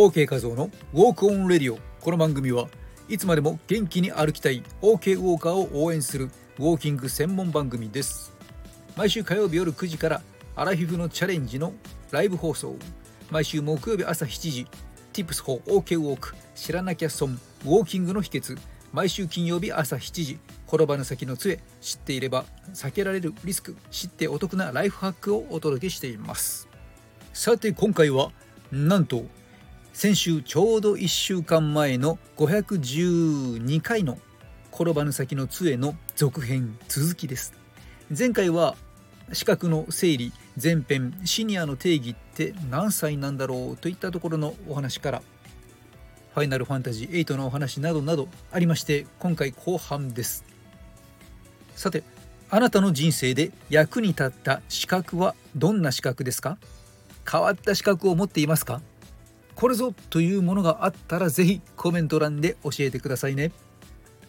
OK 画像のウォークオンレディオ。この番組はいつまでも元気に歩きたい OK ウォーカーを応援するウォーキング専門番組です。毎週火曜日夜9時からアラフィフのチャレンジのライブ放送。毎週木曜日朝7時 Tips for OK ウォーク。知らなきゃ損。ウォーキングの秘訣。毎週金曜日朝7時転ばぬ先の杖。知っていれば避けられるリスク。知ってお得なライフハックをお届けしています。さて今回はなんと先週ちょうど1週間前の512回の転ばぬ先の杖の続編続きです。前回は資格の整理前編シニアの定義って何歳なんだろうといったところのお話からファイナルファンタジー8のお話などなどありまして今回後半です。さてあなたの人生で役に立った資格はどんな資格ですか？変わった資格を持っていますか？これぞというものがあったらぜひコメント欄で教えてくださいね。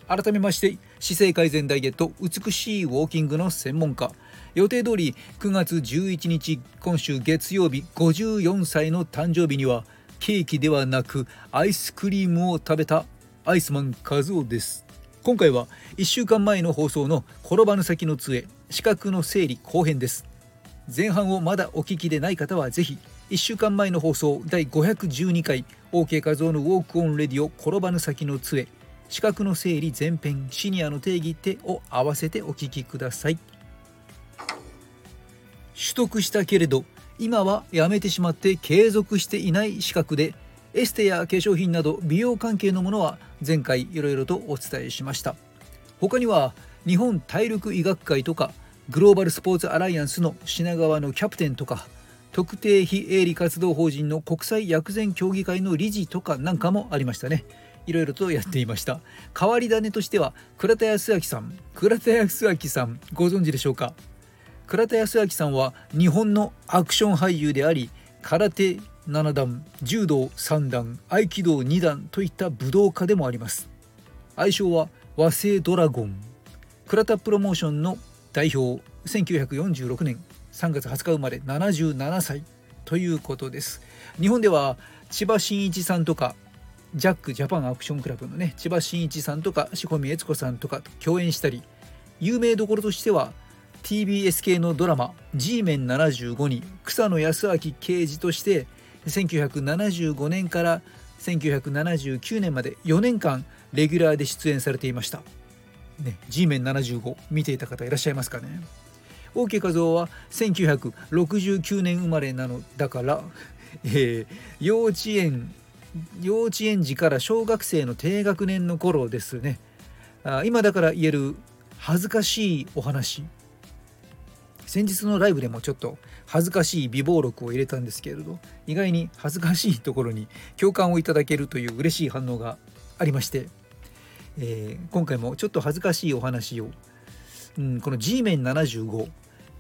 改めまして姿勢改善ダイエット美しいウォーキングの専門家。予定通り9月11日今週月曜日54歳の誕生日にはケーキではなくアイスクリームを食べたアイスマン和夫です。今回は1週間前の放送の転ばぬ先の杖資格の整理後編です。前半をまだお聞きでない方はぜひ1週間前の放送第512回 OK 画像のウォークオンレディオ転ばぬ先の杖資格の整理前編シニアの定義ってを合わせてお聞きください。取得したけれど今はやめてしまって継続していない資格でエステや化粧品など美容関係のものは前回いろいろとお伝えしました。他には日本体力医学会とかグローバルスポーツアライアンスの品川のキャプテンとか特定非営利活動法人の国際薬膳協議会の理事とかなんかもありましたね。いろいろとやっていました。変わり種としては倉田康明さん。倉田康明さんご存知でしょうか？倉田康明さんは日本のアクション俳優であり空手7段柔道3段合気道2段といった武道家でもあります。愛称は和製ドラゴン。倉田プロモーションの代表1946年。3月20日生まれ77歳ということです日本では千葉真一さんとかジャックジャパンアクションクラブのね千葉真一さんとか志保美悦子さんとかと共演したり有名どころとしては TBS 系のドラマ「G メン75」に草野康明刑事として1975年から1979年まで4年間レギュラーで出演されていました。ね、G メン75見ていた方いらっしゃいますかね大家和夫は1969年生まれなのだから、えー、幼稚園幼稚園児から小学生の低学年の頃ですね。あ今だから言える恥ずかしいお話。先日のライブでもちょっと恥ずかしい美貌録を入れたんですけれど意外に恥ずかしいところに共感をいただけるという嬉しい反応がありまして、えー、今回もちょっと恥ずかしいお話をうん、この G メン75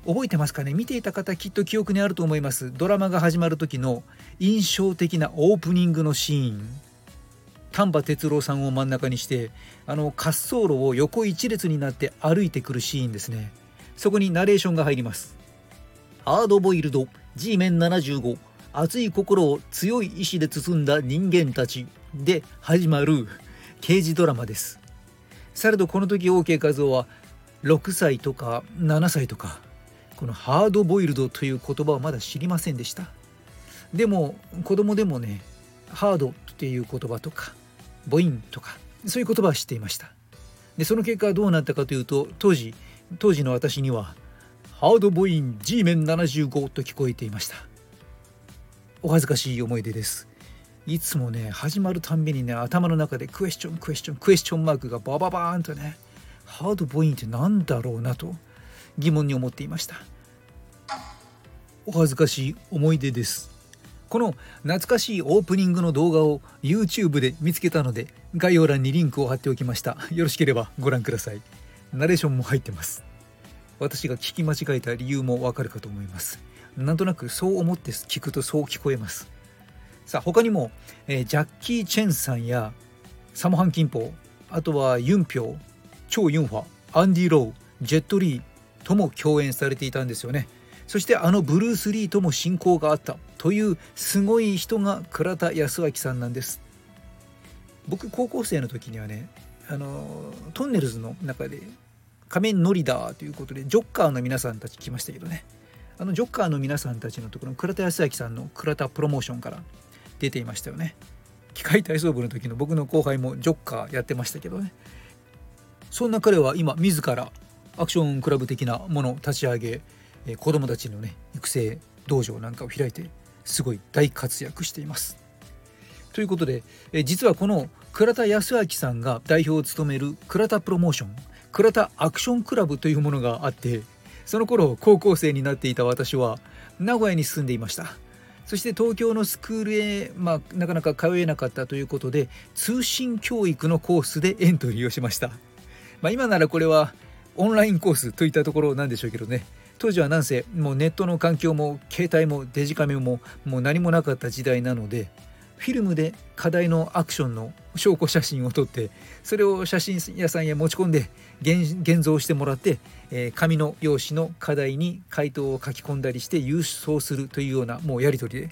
覚えてますかね？見ていた方きっと記憶にあると思います。ドラマが始まる時の印象的なオープニングのシーン。丹波哲郎さんを真ん中にしてあの滑走路を横一列になって歩いてくるシーンですね。そこにナレーションが入ります。ハードボイルド G メン75熱い心を強い意志で包んだ人間たちで始まる刑事ドラマです。されどこの時 OK 和夫は6歳とか7歳とかこのハードボイルドという言葉はまだ知りませんでした。でも子供でもねハードっていう言葉とか母音とかそういう言葉は知っていました。でその結果どうなったかというと当時当時の私にはハード母音 G メン75と聞こえていました。お恥ずかしい思い出です。いつもね始まるたんびにね頭の中でクエスチョンクエスチョンクエスチョンマークがバババーンとねハードボインって何だろうなと疑問に思っていました。お恥ずかしい思い出です。この懐かしいオープニングの動画を YouTube で見つけたので概要欄にリンクを貼っておきました。よろしければご覧ください。ナレーションも入ってます。私が聞き間違えた理由もわかるかと思います。なんとなくそう思って聞くとそう聞こえます。さあ他にも、えー、ジャッキー・チェンさんやサモハン・キンポあとはユン・ピョウ、チョウ・ユンファ、アンディ・ラウ、ジェット・リーとも共演されていたんですよね。そしてあのブルース・リーとも親交があったというすごい人が倉田保昭さんなんです。僕高校生の時にはねあのとんねるずの中で仮面ノリダーということでショッカーの皆さんたち来ましたけどね。あのショッカーの皆さんたちのところ倉田保昭さんの倉田プロモーションから出ていましたよね。機械体操部の時の僕の後輩もジョッカーやってましたけどね。そんな彼は今自らアクションクラブ的なものを立ち上げえ子供たちのね育成道場なんかを開いてすごい大活躍しています。ということでえ実はこの倉田康明さんが代表を務める倉田プロモーション倉田アクションクラブというものがあってその頃高校生になっていた私は名古屋に住んでいましたそして東京のスクールへ、まあ、なかなか通えなかったということで通信教育のコースでエントリーをしました、まあ、今ならこれはオンラインコースといったところなんでしょうけどね。当時はなんせもうネットの環境も携帯もデジカメももう何もなかった時代なのでフィルムで課題のアクションの証拠写真を撮ってそれを写真屋さんへ持ち込んで現像してもらって、えー、紙の用紙の課題に回答を書き込んだりして郵送するというようなもうやり取りで、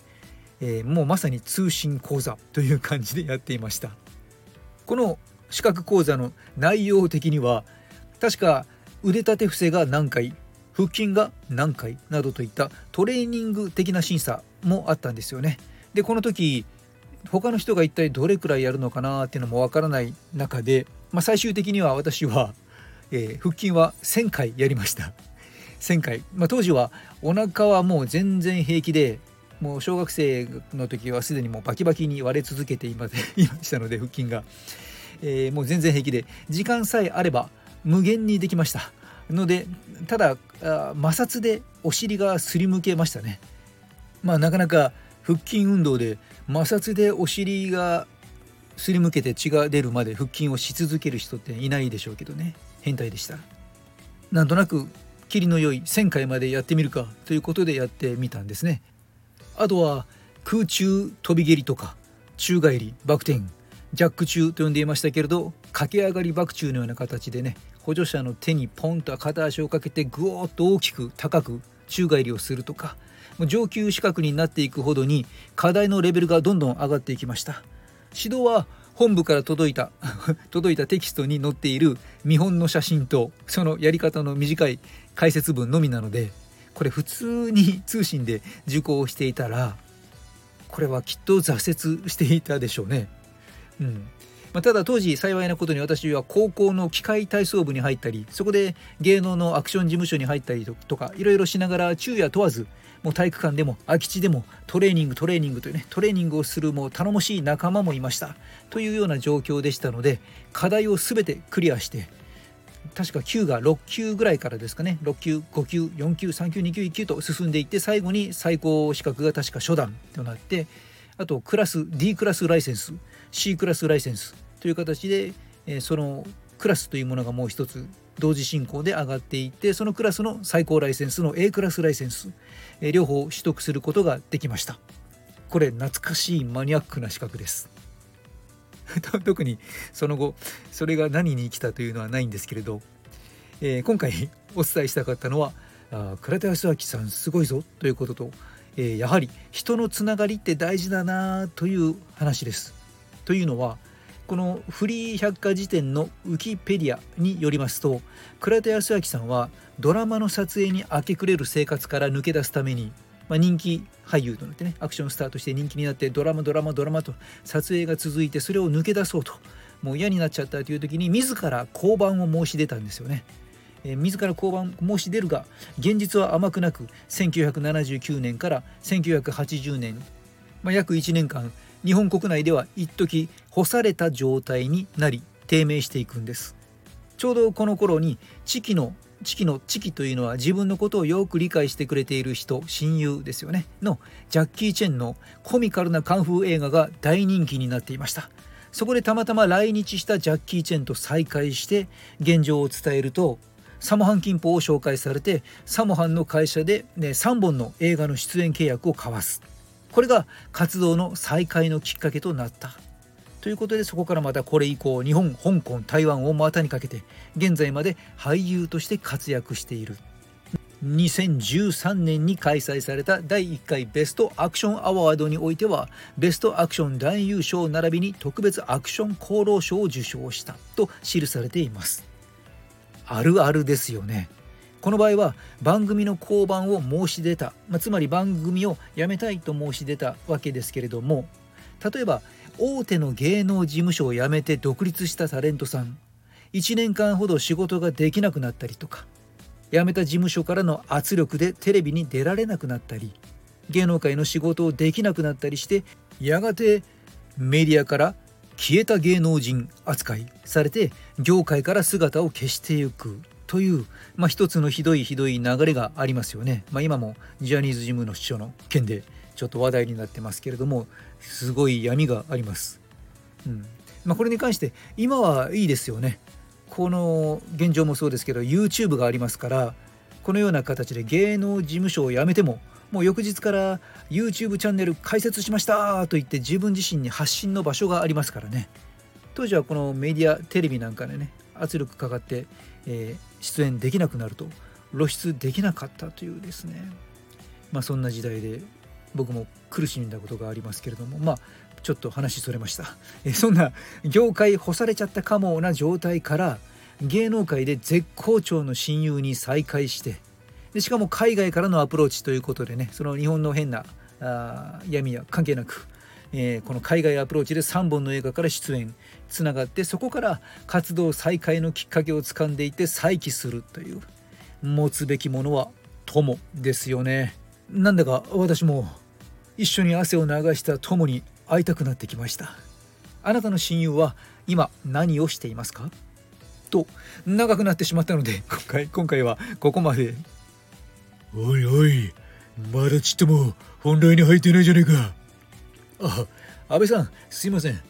えー、もうまさに通信講座という感じでやっていました。この資格講座の内容的には確か腕立て伏せが何回腹筋が何回などといったトレーニング的な審査もあったんですよね。でこの時他の人が一体どれくらいやるのかなっていうのもわからない中で、まあ、最終的には私は、えー、腹筋は1,000回やりました。1,000回、まあ、当時はお腹はもう全然平気でもう小学生の時はすでにもうバキバキに割れ続けていま したので腹筋が、えー、もう全然平気で。時間さえあれば無限にできました。のでただ摩擦でお尻がすりむけましたね。まあなかなか腹筋運動で摩擦でお尻がすりむけて血が出るまで腹筋をし続ける人っていないでしょうけどね。変態でした。なんとなくキリの良い1000回までやってみるかということでやってみたんですね。あとは空中飛び蹴りとか宙返りバク転ジャック中と呼んでいましたけれど駆け上がりバク宙のような形でね補助者の手にポンと片足をかけてぐおっと大きく高く宙返りをするとか上級資格になっていくほどに課題のレベルがどんどん上がっていきました指導は本部から届いた 届いたテキストに載っている見本の写真とそのやり方の短い解説文のみなのでこれ普通に通信で受講していたらこれはきっと挫折していたでしょうね。うんまあ、ただ当時幸いなことに私は高校の機械体操部に入ったりそこで芸能のアクション事務所に入ったりとかいろいろしながら昼夜問わずもう体育館でも空き地でもトレーニングトレーニングというねトレーニングをするもう頼もしい仲間もいました。というような状況でしたので課題を全てクリアして確か級が6級ぐらいからですかね。6級5級4級3級2級1級と進んでいって最後に最高資格が確か初段となってあとクラス D クラスライセンス C クラスライセンスという形で、えそのクラスというものがもう一つ同時進行で上がっていってそのクラスの最高ライセンスの A クラスライセンス、え両方取得することができましたこれ懐かしいマニアックな資格です 特にその後それが何に生きたというのはないんですけれど、えー、今回お伝えしたかったのはあ倉田康明さんすごいぞということと、えー、やはり人のつながりって大事だなという話です。というのはこのフリー百科事典のウキペディアによりますと倉田康明さんはドラマの撮影に明け暮れる生活から抜け出すために、まあ、人気俳優となってねアクションスターとして人気になってドラマドラマドラマと撮影が続いてそれを抜け出そうともう嫌になっちゃったという時に自ら降板を申し出たんですよね。えー、自ら降板申し出るが現実は甘くなく1979年から1980年、まあ、約1年間日本国内では一時干された状態になり低迷していくんです。ちょうどこの頃にチキのチキのチキというのは自分のことをよく理解してくれている人親友ですよね。のジャッキー・チェンのコミカルなカンフー映画が大人気になっていました。そこでたまたま来日したジャッキー・チェンと再会して現状を伝えるとサモハン金峰を紹介されてサモハンの会社で、ね、3本の映画の出演契約を交わす。これが活動の再開のきっかけとなった。ということでそこからまたこれ以降日本香港台湾を股にかけて現在まで俳優として活躍している。2013年に開催された第1回ベストアクションアワードにおいてはベストアクション男優賞並びに特別アクション功労賞を受賞したと記されています。あるあるですよね。この場合は番組の降板を申し出た、まあ、つまり番組を辞めたいと申し出たわけですけれども例えば大手の芸能事務所を辞めて独立したタレントさん。1年間ほど仕事ができなくなったりとか辞めた事務所からの圧力でテレビに出られなくなったり芸能界の仕事をできなくなったりしてやがてメディアから消えた芸能人扱いされて業界から姿を消していく。という、まあ、一つのひどいひどい流れがありますよね。まあ、今もジャニーズ事務の主張の件でちょっと話題になってますけれどもすごい闇があります。うんまあ、これに関して今はいいですよね。この現状もそうですけど YouTube がありますからこのような形で芸能事務所を辞めてももう翌日から YouTube チャンネル開設しましたと言って自分自身に発信の場所がありますからね当時はこのメディアテレビなんかでね圧力かかって、えー、出演できなくなると露出できなかったというですね。まあそんな時代で僕も苦しんだことがありますけれどもまあちょっと話それました、えそんな業界干されちゃったかもな状態から芸能界で絶好調の親友に再会してでしかも海外からのアプローチということでねその日本の変なあ闇や関係なく、えー、この海外アプローチで3本の映画から出演。つながってそこから活動再開のきっかけをつかんでいて再起するという持つべきものは友ですよね。なんだか私も一緒に汗を流した友に会いたくなってきました。あなたの親友は今何をしていますか？と長くなってしまったので今回今回はここまで。おいおいまだちっとも本題に入ってないじゃねえか。あ 安倍さんすいません。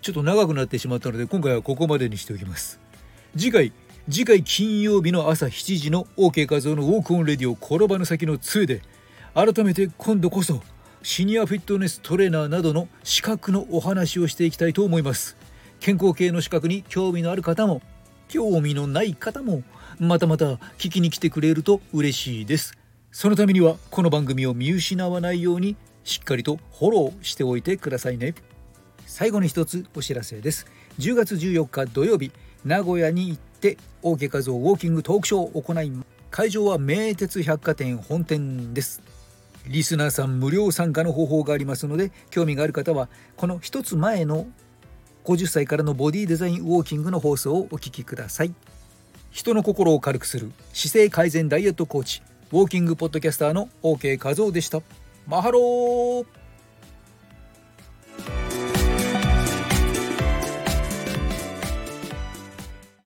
ちょっと長くなってしまったので今回はここまでにしておきます。次回次回金曜日の朝7時の OK 画像のウォークオンレディオ転ばぬ先の杖で改めて今度こそシニアフィットネストレーナーなどの資格のお話をしていきたいと思います。健康系の資格に興味のある方も興味のない方もまたまた聞きに来てくれると嬉しいです。そのためにはこの番組を見失わないようにしっかりとフォローしておいてくださいね。最後に一つお知らせです。10月14日土曜日名古屋に行って OK 画像ウォーキングトークショーを行い会場は名鉄百貨店本店です。リスナーさん無料参加の方法がありますので興味がある方はこの一つ前の50歳からのボディデザインウォーキングの放送をお聞きください。人の心を軽くする姿勢改善ダイエットコーチウォーキングポッドキャスターの OK 画像でした。マハロー。